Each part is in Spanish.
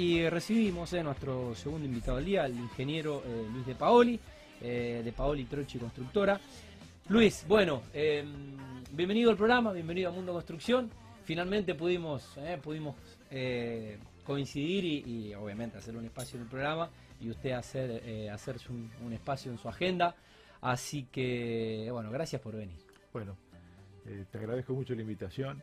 y recibimos a nuestro segundo invitado del día, el ingeniero eh, Luis de Paoli, eh, de Paoli Trochi Constructora. Luis, bueno, em, bienvenido al programa, bienvenido a Mundo Construcción. Finalmente pudimos, pudimos coincidir y, obviamente hacer un espacio en el programa y usted hacer hacerse un, espacio en su agenda. Así que, bueno, gracias por venir. Bueno, te agradezco mucho la invitación.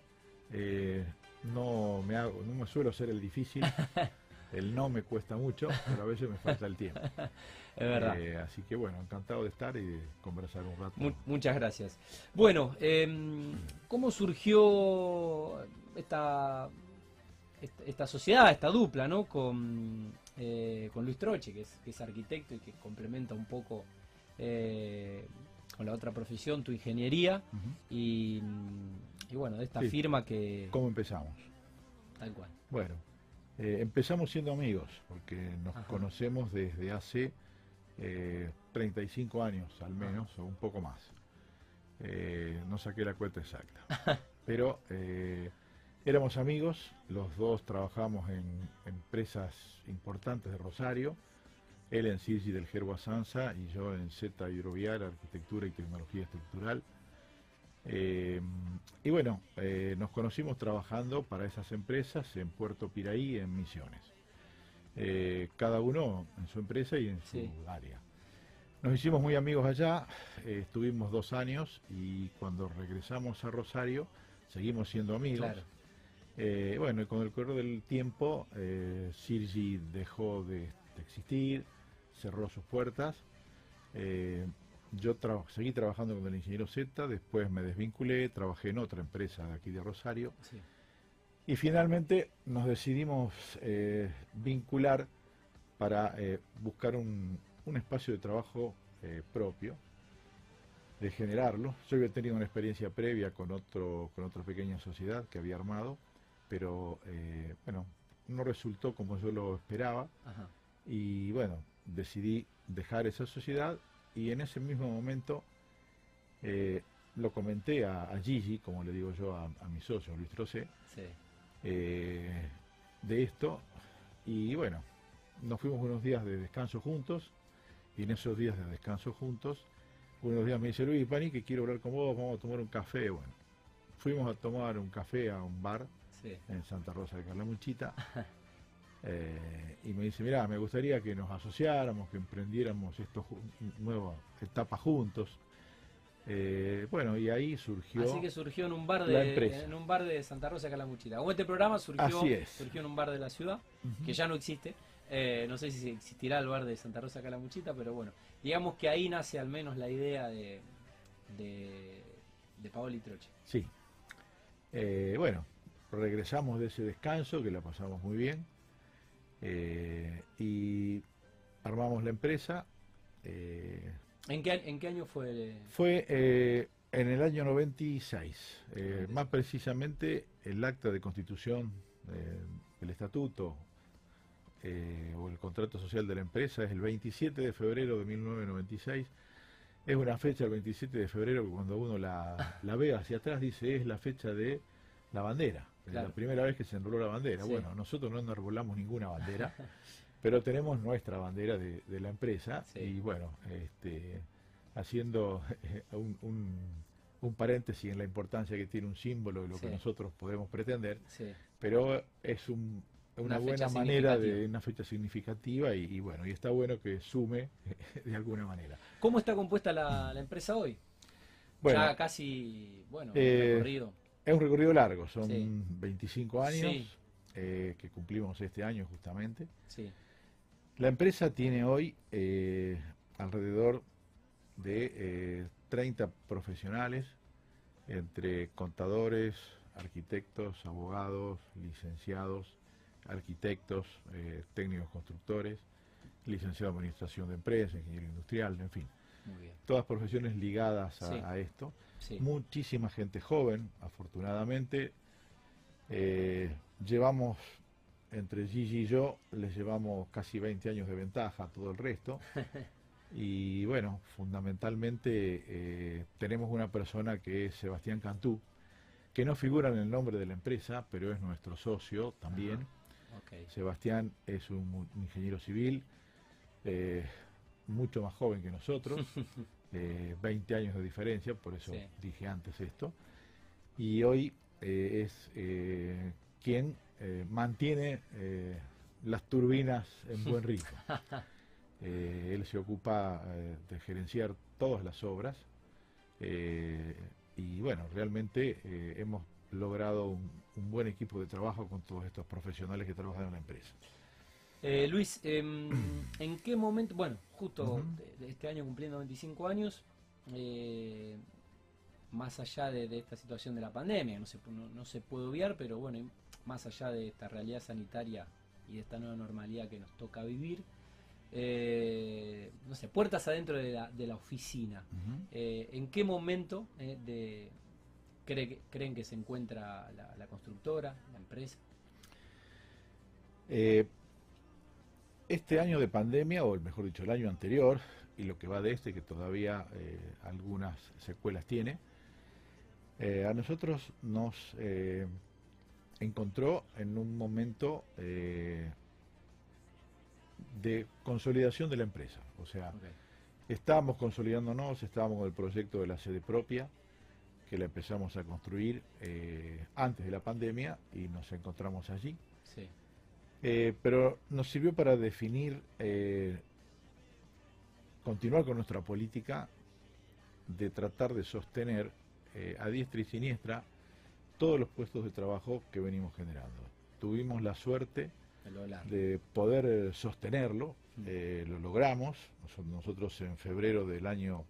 no me hago, no me suelo ser el difícil. El no me cuesta mucho, pero a veces me falta el tiempo. es verdad. Eh, así que bueno, encantado de estar y de conversar un rato. muchas gracias. Bueno, em, ¿cómo surgió esta, esta, sociedad, esta dupla, ¿no? Con, eh, con Luis Troche, que es, que es arquitecto y que complementa un poco eh, con la otra profesión, tu ingeniería. y, bueno, de esta firma que... ¿Cómo empezamos? Tal cual. Bueno, eh, empezamos siendo amigos, porque nos conocemos desde hace 35 eh, años al menos, o un poco más. Eh, no saqué la cuenta exacta. Pero éramos amigos, los dos trabajamos en empresas importantes de Rosario, él en CIRGI del Gerbo Sansa y yo en Z Hidrovial, Arquitectura y Tecnología Estructural. Eh, y bueno, eh, nos conocimos trabajando para esas empresas en Puerto Piraí, en Misiones. Eh, cada uno en su empresa y en su área. Nos hicimos muy amigos allá, estuvimos dos años y cuando regresamos a Rosario seguimos siendo amigos. bueno, y con el correr del tiempo, Sirgi dejó de, existir, cerró sus puertas yo seguí trabajando con el ingeniero Z, después me desvinculé, trabajé en otra empresa de aquí de Rosario. Y finalmente nos decidimos eh, vincular para eh, buscar un, espacio de trabajo eh, propio, de generarlo. Yo había tenido una experiencia previa con, otro, con otra pequeña sociedad que había armado, pero bueno, no resultó como yo lo esperaba. Y bueno, decidí dejar esa sociedad y en ese mismo momento eh, lo comenté a, Gigi, como le digo yo a, mi socio Luis Trocé, eh, de esto. Y bueno, nos fuimos unos días de descanso juntos. Y en esos días de descanso juntos, unos días me dice Luis Pani que quiero hablar con vos, vamos a tomar un café. Bueno, fuimos a tomar un café a un bar en Santa Rosa de Carlamuchita. Eh, y me dice, mira, me gustaría que nos asociáramos, que emprendiéramos esta nueva etapa juntos. Eh, bueno, y ahí surgió. Así que surgió en un bar de, en un bar de Santa Rosa Calamuchita. Como este programa surgió, surgió en un bar de la ciudad, que ya no existe. Eh, no sé si existirá el bar de Santa Rosa Calamuchita, pero bueno, digamos que ahí nace al menos la idea de, de, de Paoli Troche. Sí. bueno, regresamos de ese descanso, que la pasamos muy bien. Eh, y armamos la empresa. Eh, ¿En, qué, ¿En, qué, año fue? Fue eh, en el año 96, más precisamente el acta de constitución, el estatuto o el contrato social de la empresa es el 27 de febrero de 1996. Es una fecha, el 27 de febrero, que cuando uno la, la ve hacia atrás dice es la fecha de la bandera. La primera vez que se enroló la bandera. Bueno, nosotros no enrolamos ninguna bandera, pero tenemos nuestra bandera de, la empresa y bueno, este, haciendo un, un, paréntesis en la importancia que tiene un símbolo de lo que nosotros podemos pretender, pero es una, buena manera de una fecha significativa y, bueno, y está bueno que sume de alguna manera. ¿Cómo está compuesta la, empresa hoy? Bueno, ya casi, bueno, eh, recorrido. Es un recorrido largo, son 25 años eh, que cumplimos este año justamente. La empresa tiene hoy eh, alrededor de 30 eh, profesionales, entre contadores, arquitectos, abogados, licenciados, arquitectos, técnicos constructores, licenciado en administración de empresas, ingeniero industrial, en fin. Todas profesiones ligadas a esto. Muchísima gente joven, afortunadamente. Eh, llevamos, entre Gigi y yo, les llevamos casi 20 años de ventaja a todo el resto. y bueno, fundamentalmente eh, tenemos una persona que es Sebastián Cantú, que no figura en el nombre de la empresa, pero es nuestro socio también. Sebastián es un, ingeniero civil, eh, mucho más joven que nosotros, 20 años de diferencia, por eso dije antes esto, y hoy es quien mantiene las turbinas en buen ritmo. Eh, él se ocupa eh, de gerenciar todas las obras eh, y bueno, realmente hemos logrado un, buen equipo de trabajo con todos estos profesionales que trabajan en la empresa. Luis, em, ¿en qué momento, bueno, justo este año cumpliendo 25 años, más allá de, esta situación de la pandemia, no se, no se puede obviar, pero bueno, más allá de esta realidad sanitaria y de esta nueva normalidad que nos toca vivir, eh, no sé, puertas adentro de la, de la oficina. Eh, ¿En qué momento eh, de, creen que se encuentra la, constructora, la empresa? Este año de pandemia, o mejor dicho, el año anterior, y lo que va de este, que todavía algunas secuelas tiene, a nosotros nos encontró en un momento de consolidación de la empresa. O sea, estábamos consolidándonos, estábamos con el proyecto de la sede propia, que la empezamos a construir eh, antes de la pandemia y nos encontramos allí. Eh, pero nos sirvió para definir, eh, continuar con nuestra política de tratar de sostener a diestra y siniestra todos los puestos de trabajo que venimos generando. Tuvimos la suerte de poder eh, sostenerlo. Mm. Eh, lo logramos. Nosotros en febrero del año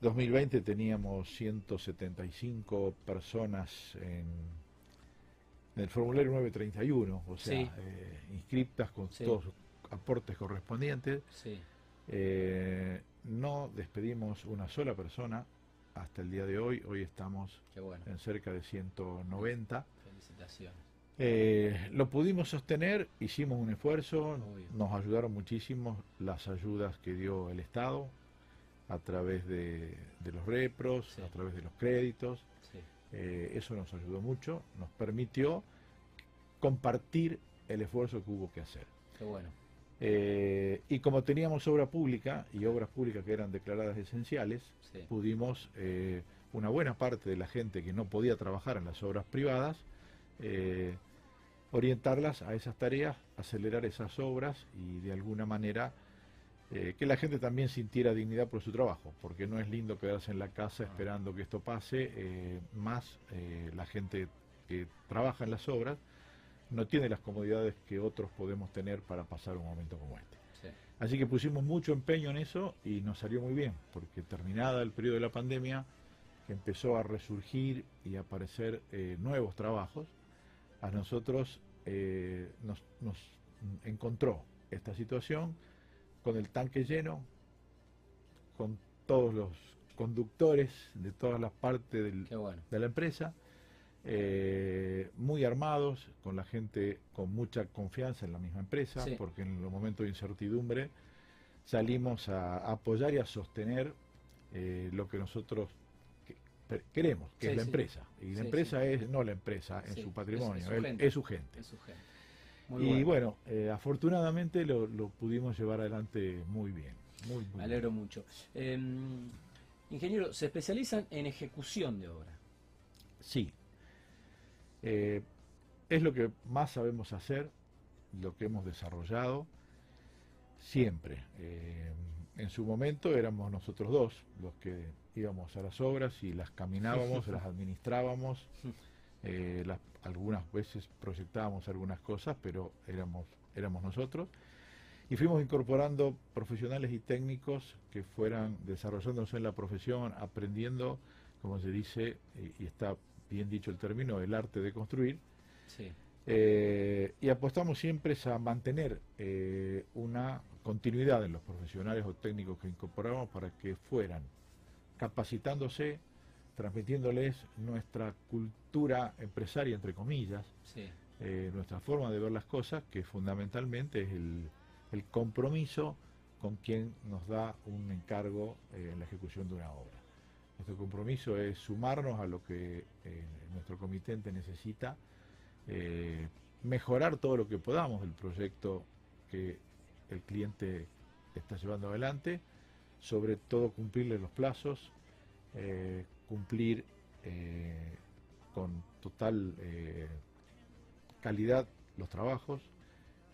2020 teníamos 175 personas en, el formulario 931, o sea, eh, inscriptas con todos los aportes correspondientes. no despedimos una sola persona hasta el día de hoy. Hoy estamos en cerca de 190. Felicitaciones. Eh, lo pudimos sostener, hicimos un esfuerzo, nos ayudaron muchísimo las ayudas que dio el Estado a través de, los repros, a través de los créditos. Eh, eso nos ayudó mucho, nos permitió compartir el esfuerzo que hubo que hacer. Qué bueno. Eh, y como teníamos obra pública y obras públicas que eran declaradas esenciales, pudimos, una buena parte de la gente que no podía trabajar en las obras privadas, orientarlas a esas tareas, acelerar esas obras y de alguna manera eh, que la gente también sintiera dignidad por su trabajo, porque no es lindo quedarse en la casa esperando que esto pase, eh, más eh, la gente que trabaja en las obras no tiene las comodidades que otros podemos tener para pasar un momento como este. Así que pusimos mucho empeño en eso y nos salió muy bien, porque terminada el periodo de la pandemia, que empezó a resurgir y a aparecer nuevos trabajos, a nosotros eh, nos, encontró esta situación con el tanque lleno, con todos los conductores de todas las partes de la empresa, eh, muy armados, con la gente con mucha confianza en la misma empresa, porque en los momentos de incertidumbre salimos a, apoyar y a sostener eh, lo que nosotros queremos, que es la empresa. Y la empresa es no la empresa en su patrimonio, es, su gente. Y bueno, eh, afortunadamente lo, pudimos llevar adelante muy bien. Muy, Me alegro mucho. Em, ingeniero, ¿se especializan en ejecución de obra? Sí. Eh, es lo que más sabemos hacer, lo que hemos desarrollado siempre. Eh, en su momento éramos nosotros dos los que íbamos a las obras y las caminábamos, las administrábamos, eh, algunas veces proyectábamos algunas cosas, pero éramos, éramos nosotros. Y fuimos incorporando profesionales y técnicos que fueran desarrollándose en la profesión, aprendiendo, como se dice, y, está bien dicho el término, el arte de construir. Eh, y apostamos siempre a mantener eh, una continuidad en los profesionales o técnicos que incorporamos para que fueran capacitándose, transmitiéndoles nuestra cultura empresaria, entre comillas, eh, nuestra forma de ver las cosas, que fundamentalmente es el, compromiso con quien nos da un encargo eh, en la ejecución de una obra. Nuestro compromiso es sumarnos a lo que eh, nuestro comitente necesita mejorar todo lo que podamos del proyecto que el cliente está llevando adelante, sobre todo cumplirle los plazos, eh, cumplir eh, con total eh, calidad los trabajos,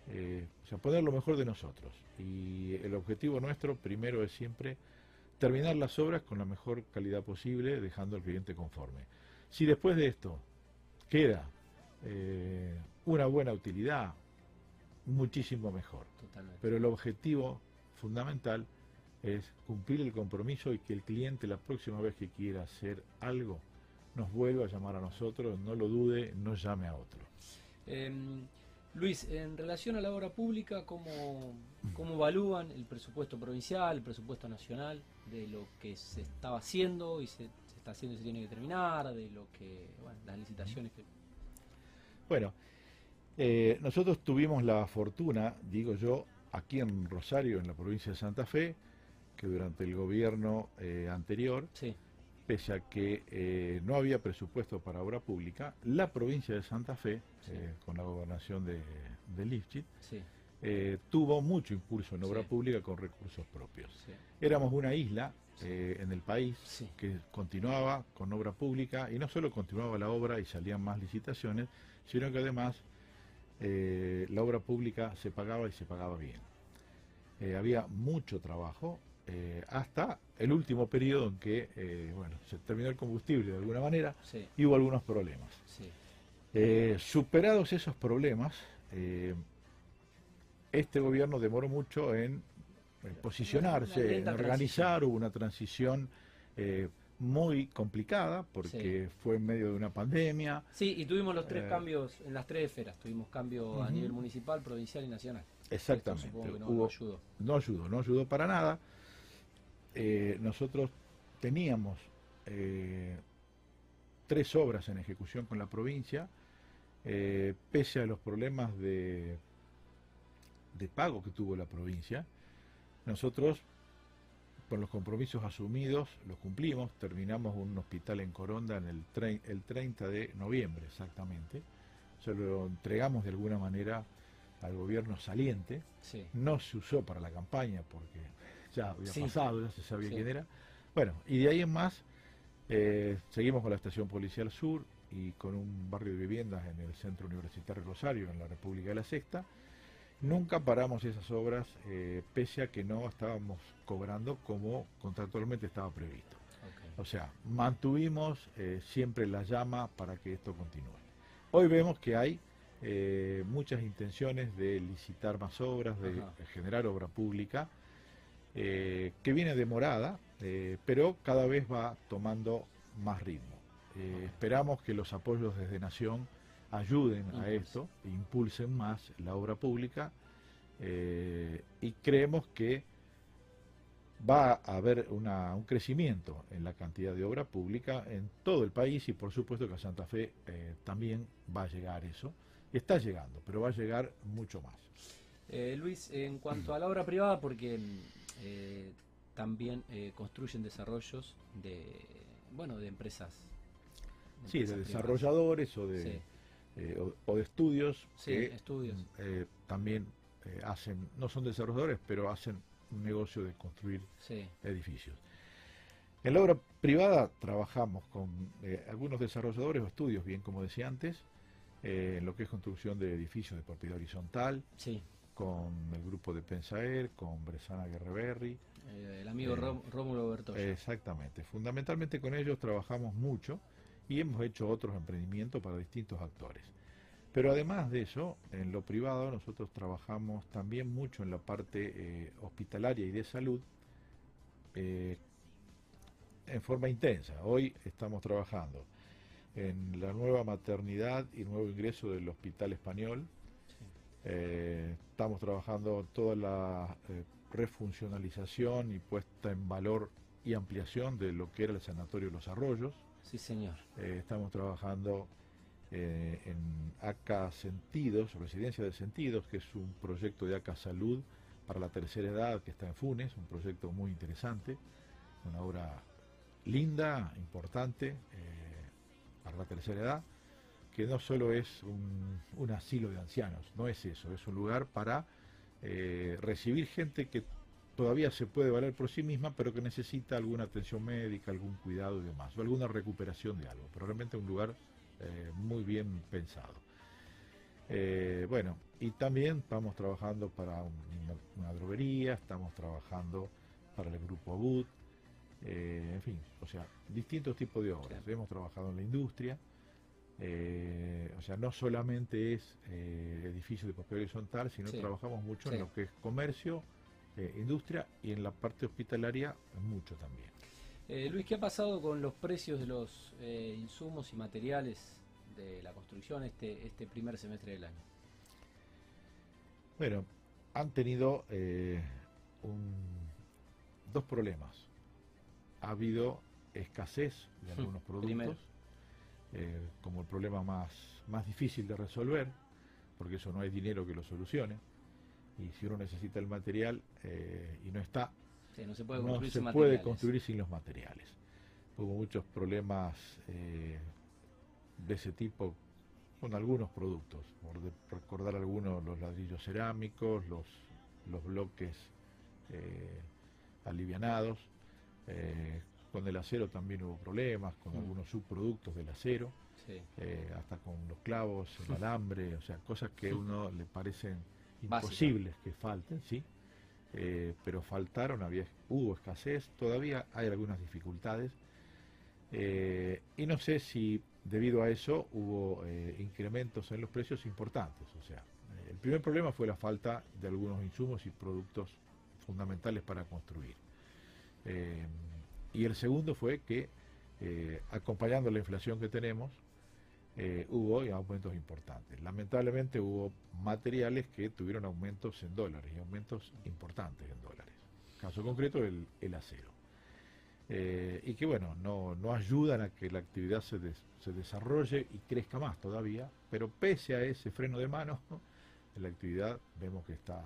o sea, poner lo mejor de nosotros. Y el objetivo nuestro primero es siempre terminar las obras con la mejor calidad posible, dejando al cliente conforme. Si después de esto queda una buena utilidad, muchísimo mejor. Pero el objetivo fundamental es cumplir el compromiso y que el cliente la próxima vez que quiera hacer algo nos vuelva a llamar a nosotros, no lo dude, no llame a otro. Em, Luis, en relación a la obra pública, ¿cómo, ¿cómo evalúan el presupuesto provincial, el presupuesto nacional, de lo que se estaba haciendo y se, se está haciendo y se tiene que terminar, de lo que, bueno, las licitaciones que... Bueno, eh, nosotros tuvimos la fortuna, digo yo, aquí en Rosario, en la provincia de Santa Fe, que durante el gobierno eh, anterior, pese a que eh, no había presupuesto para obra pública, la provincia de Santa Fe, con la gobernación de, de tuvo mucho impulso en obra pública con recursos propios. Éramos una isla en el país que continuaba con obra pública y no solo continuaba la obra y salían más licitaciones, sino que además eh, la obra pública se pagaba y se pagaba bien. Eh, había mucho trabajo eh, hasta el último periodo en que bueno, se terminó el combustible de alguna manera y hubo algunos problemas. superados esos problemas, este gobierno demoró mucho en, posicionarse, en organizar, hubo una transición muy complicada porque fue en medio de una pandemia. Sí, y tuvimos los tres eh, cambios en las tres esferas. Tuvimos cambio a nivel municipal, provincial y nacional. Exactamente. no, ayudó. no ayudó. No ayudó, para nada. Eh, nosotros teníamos eh, tres obras en ejecución con la provincia, pese a los problemas de, de pago que tuvo la provincia. Nosotros con los compromisos asumidos los cumplimos, terminamos un hospital en Coronda en el, el 30 de noviembre exactamente, se lo entregamos de alguna manera al gobierno saliente, no se usó para la campaña porque ya había pasado, ya se sabía quién era. Bueno, y de ahí en más eh, seguimos con la estación policial sur y con un barrio de viviendas en el centro universitario Rosario, en la República de la Sexta, Nunca paramos esas obras, eh, pese a que no estábamos cobrando como contractualmente estaba previsto. O sea, mantuvimos eh, siempre la llama para que esto continúe. Hoy vemos que hay eh, muchas intenciones de licitar más obras, de, generar obra pública, que viene demorada, pero cada vez va tomando más ritmo. Esperamos que los apoyos desde Nación ayuden a esto, impulsen más la obra pública eh, y creemos que va a haber un crecimiento en la cantidad de obra pública en todo el país y por supuesto que a Santa Fe eh, también va a llegar eso. Está llegando, pero va a llegar mucho más. Eh, Luis, en cuanto a la obra privada, porque también construyen desarrollos de, bueno, de empresas. sí, de desarrolladores o de... Eh, o, de estudios que estudios. Eh, también eh, hacen, no son desarrolladores, pero hacen un negocio de construir edificios. En la obra privada trabajamos con algunos desarrolladores o estudios, bien como decía antes, en lo que es construcción de edificios de propiedad horizontal, con el grupo de Pensaer, con Bresana Guerreberry. el amigo Rómulo Bertoya. Exactamente. Fundamentalmente con ellos trabajamos mucho y hemos hecho otros emprendimientos para distintos actores. Pero además de eso, en lo privado nosotros trabajamos también mucho en la parte eh, hospitalaria y de salud eh, en forma intensa. Hoy estamos trabajando en la nueva maternidad y nuevo ingreso del Hospital Español. Eh, estamos trabajando toda la refuncionalización y puesta en valor y ampliación de lo que era el Sanatorio de Los Arroyos. Sí, señor. Eh, estamos trabajando eh, en ACA Sentidos, Residencia de Sentidos, que es un proyecto de ACA Salud para la tercera edad que está en Funes, un proyecto muy interesante, una obra linda, importante eh, para la tercera edad, que no solo es un, un, asilo de ancianos, no es eso, es un lugar para eh, recibir gente que todavía se puede valer por sí misma, pero que necesita alguna atención médica, algún cuidado y demás, o alguna recuperación de algo, pero realmente un lugar eh, muy bien pensado. Eh, bueno, y también estamos trabajando para una, droguería, estamos trabajando para el grupo Abud, eh, en fin, o sea, distintos tipos de obras. Hemos trabajado en la industria, eh, o sea, no solamente es edificio de papel horizontal, sino trabajamos mucho en lo que es comercio, industria y en la parte hospitalaria mucho también. Luis, ¿qué ha pasado con los precios de los insumos y materiales de la construcción este, este primer semestre del año? Bueno, han tenido eh, dos problemas. Ha habido escasez de algunos productos, eh, como el problema más, más difícil de resolver, porque eso no hay dinero que lo solucione. Y si uno necesita el material eh, y no está, no se puede construir, se puede construir sin los materiales. Hubo muchos problemas de ese tipo con algunos productos, por recordar algunos, los ladrillos cerámicos, los, los bloques eh, alivianados, eh, con el acero también hubo problemas, con mm. algunos subproductos del acero, eh, hasta con los clavos, el alambre, o sea, cosas que a uno le parecen imposibles que falten, sí, pero faltaron, había, hubo escasez, todavía hay algunas dificultades, y no sé si debido a eso hubo eh, incrementos en los precios importantes. O sea, eh, el primer problema fue la falta de algunos insumos y productos fundamentales para construir. Eh, y el segundo fue que, acompañando la inflación que tenemos, hubo aumentos importantes. Lamentablemente hubo materiales que tuvieron aumentos en dólares y aumentos importantes en dólares. Caso concreto, el acero. Eh, y que bueno, no, no, ayudan a que la actividad se, se, desarrolle y crezca más todavía, pero pese a ese freno de mano, la actividad vemos que está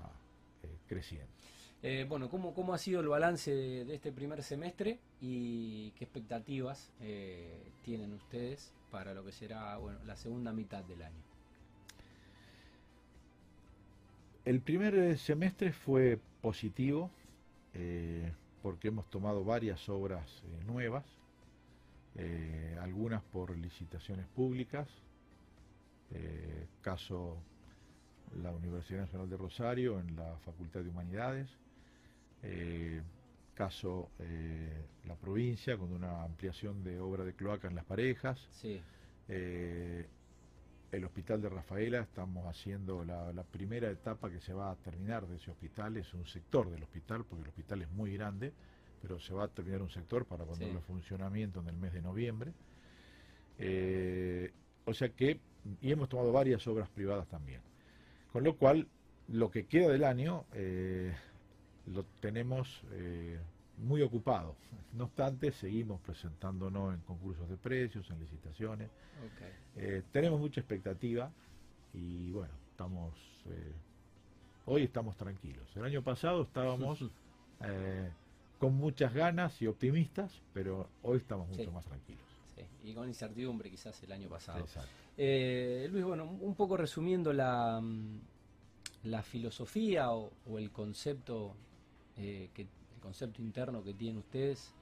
eh, creciendo. Eh, bueno, ¿cómo, ¿cómo ha sido el balance de, este primer semestre y qué expectativas tienen ustedes para lo que será bueno, la segunda mitad del año? El primer semestre fue positivo porque hemos tomado varias obras eh, nuevas, eh, algunas por licitaciones públicas, eh, caso la Universidad Nacional de Rosario en la Facultad de Humanidades, caso la provincia con una ampliación de obra de cloaca en las parejas, el hospital de Rafaela, estamos haciendo la, primera etapa que se va a terminar de ese hospital, es un sector del hospital, porque el hospital es muy grande, pero se va a terminar un sector para ponerlo en funcionamiento en el mes de noviembre. Eh, o sea que, y hemos tomado varias obras privadas también. Con lo cual, lo que queda del año eh, lo tenemos eh, muy ocupado. No obstante, seguimos presentándonos en concursos de precios, en licitaciones. Eh, tenemos mucha expectativa y bueno, estamos eh, hoy estamos tranquilos. El año pasado estábamos con muchas ganas y optimistas, pero hoy estamos mucho más tranquilos. y con incertidumbre quizás el año pasado. Luis, bueno, un poco resumiendo la, la filosofía o, o el concepto que concepto interno que tienen ustedes,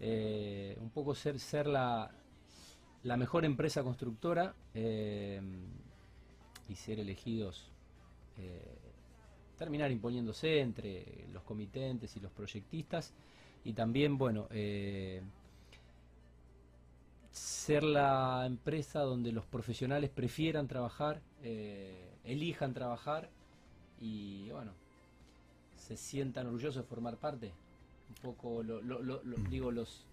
eh, un poco ser, ser la, la mejor empresa constructora eh, y ser elegidos, eh, terminar imponiéndose entre los comitentes y los proyectistas y también, bueno, ser la empresa donde los profesionales prefieran trabajar, elijan trabajar y bueno, se sientan orgullosos de formar parte. Un poco, lo, mm. digo, los,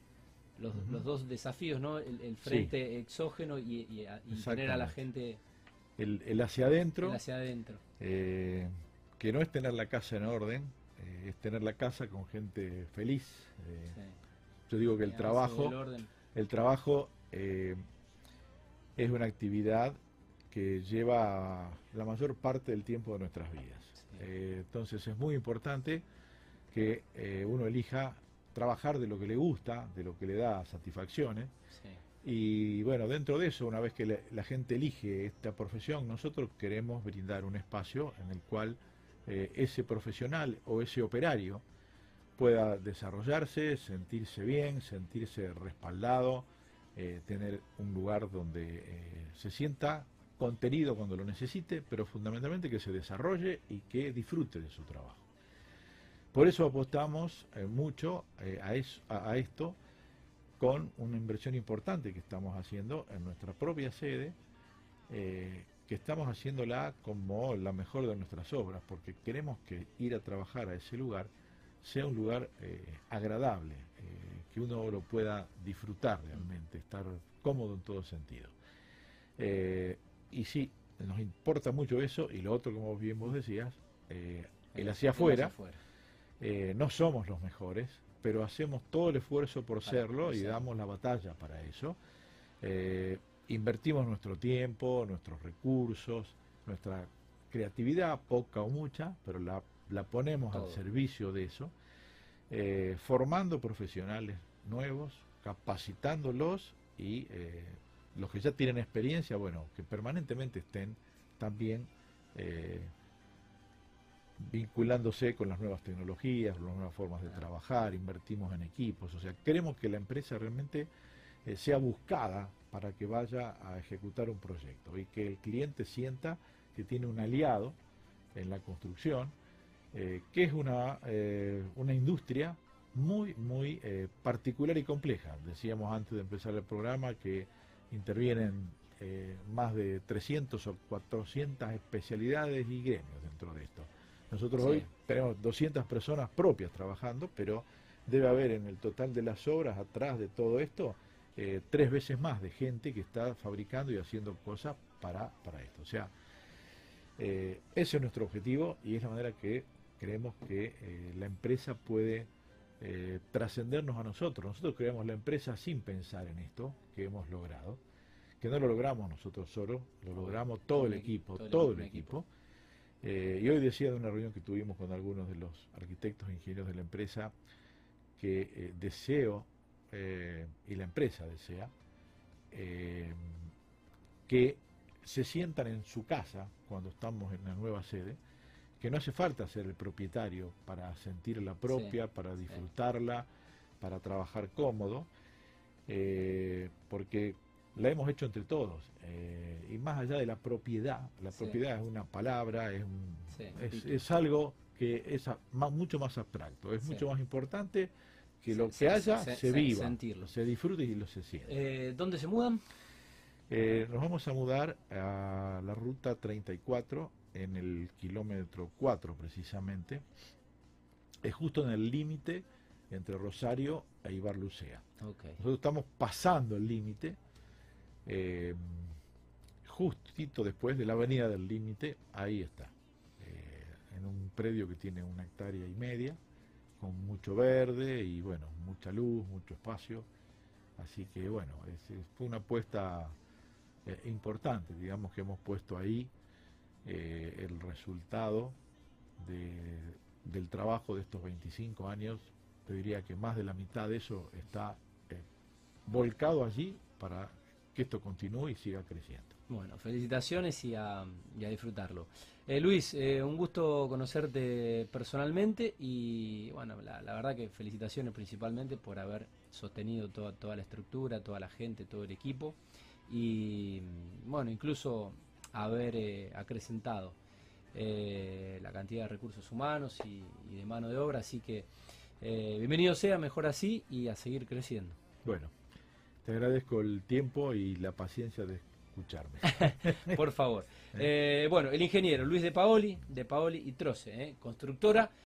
los, dos desafíos, ¿no? El, frente exógeno y, tener a la gente... El, hacia adentro. hacia adentro. Eh, que no es tener la casa en orden, eh, es tener la casa con gente feliz. Eh, yo digo que el trabajo, el trabajo es una actividad que lleva la mayor parte del tiempo de nuestras vidas. Eh, entonces es muy importante que eh, uno elija trabajar de lo que le gusta, de lo que le da satisfacciones, Y bueno, dentro de eso, una vez que la, la gente elige esta profesión, nosotros queremos brindar un espacio en el cual eh, ese profesional o ese operario pueda desarrollarse, sentirse bien, sentirse respaldado, tener un lugar donde se sienta contenido cuando lo necesite, pero fundamentalmente que se desarrolle y que disfrute de su trabajo. Por eso apostamos mucho a, a esto con una inversión importante que estamos haciendo en nuestra propia sede, que estamos haciéndola como la mejor de nuestras obras, porque queremos que ir a trabajar a ese lugar sea un lugar eh, agradable, eh, que uno lo pueda disfrutar realmente, estar cómodo en todo sentido. Eh, y sí, nos importa mucho eso, y lo otro, como bien vos decías, el hacia afuera, no somos los mejores, pero hacemos todo el esfuerzo por serlo y damos la batalla para eso. Invertimos nuestro tiempo, nuestros recursos, nuestra creatividad, poca o mucha, pero la, ponemos al servicio de eso, eh, formando profesionales nuevos, capacitándolos y eh, los que ya tienen experiencia, bueno, que permanentemente estén también eh, vinculándose con las nuevas tecnologías, las nuevas formas de trabajar, invertimos en equipos, o sea, queremos que la empresa realmente sea buscada para que vaya a ejecutar un proyecto y que el cliente sienta que tiene un aliado en la construcción, eh, que es una, eh, una industria muy, muy eh, particular y compleja. Decíamos antes de empezar el programa que intervienen más de 300 o 400 especialidades y gremios dentro de esto. Nosotros hoy tenemos 200 personas propias trabajando, pero debe haber en el total de las obras atrás de todo esto eh, tres veces más de gente que está fabricando y haciendo cosas para, para esto. O sea, eh, ese es nuestro objetivo y es la manera que creemos que eh, la empresa puede trascendernos a nosotros. Nosotros creamos la empresa sin pensar en esto que hemos logrado, que no lo logramos nosotros solos, lo logramos todo, el equipo, todo, el equipo. y hoy decía de una reunión que tuvimos con algunos de los arquitectos e ingenieros de la empresa que deseo eh, y la empresa desea, eh, que se sientan en su casa cuando estamos en la nueva sede, que no hace falta ser el propietario para sentir la propia, para disfrutarla, para trabajar cómodo, eh, porque la hemos hecho entre todos. y más allá de la propiedad, la propiedad es una palabra, es, es, algo que es mucho más abstracto, es mucho más importante que lo que haya se, viva, sentirlo. se disfrute y lo se siente. Eh, ¿Dónde se mudan? Eh, nos vamos a mudar a la ruta 34 en el kilómetro 4 precisamente. Es justo en el límite entre Rosario e Ibarlucea. Nosotros estamos pasando el límite, eh, justito después de la avenida del límite, ahí está, en un predio que tiene una hectárea y media con mucho verde y bueno, mucha luz, mucho espacio. Así que bueno, es, fue una apuesta eh, importante, digamos que hemos puesto ahí eh, el resultado del trabajo de estos 25 años. Te diría que más de la mitad de eso está eh, volcado allí para que esto continúe y siga creciendo. Bueno, felicitaciones y a, disfrutarlo. Eh, Luis, un gusto conocerte personalmente y bueno, la, verdad que felicitaciones principalmente por haber sostenido toda, toda la estructura, toda la gente, todo el equipo y bueno, incluso haber eh, acrecentado la cantidad de recursos humanos y, y, de mano de obra, así que bienvenido sea, mejor así y a seguir creciendo. Bueno, te agradezco el tiempo y la paciencia de escucharme. Por favor. Eh, bueno, el ingeniero Luis de Paoli, de Paoli y Troce, ¿eh? constructora.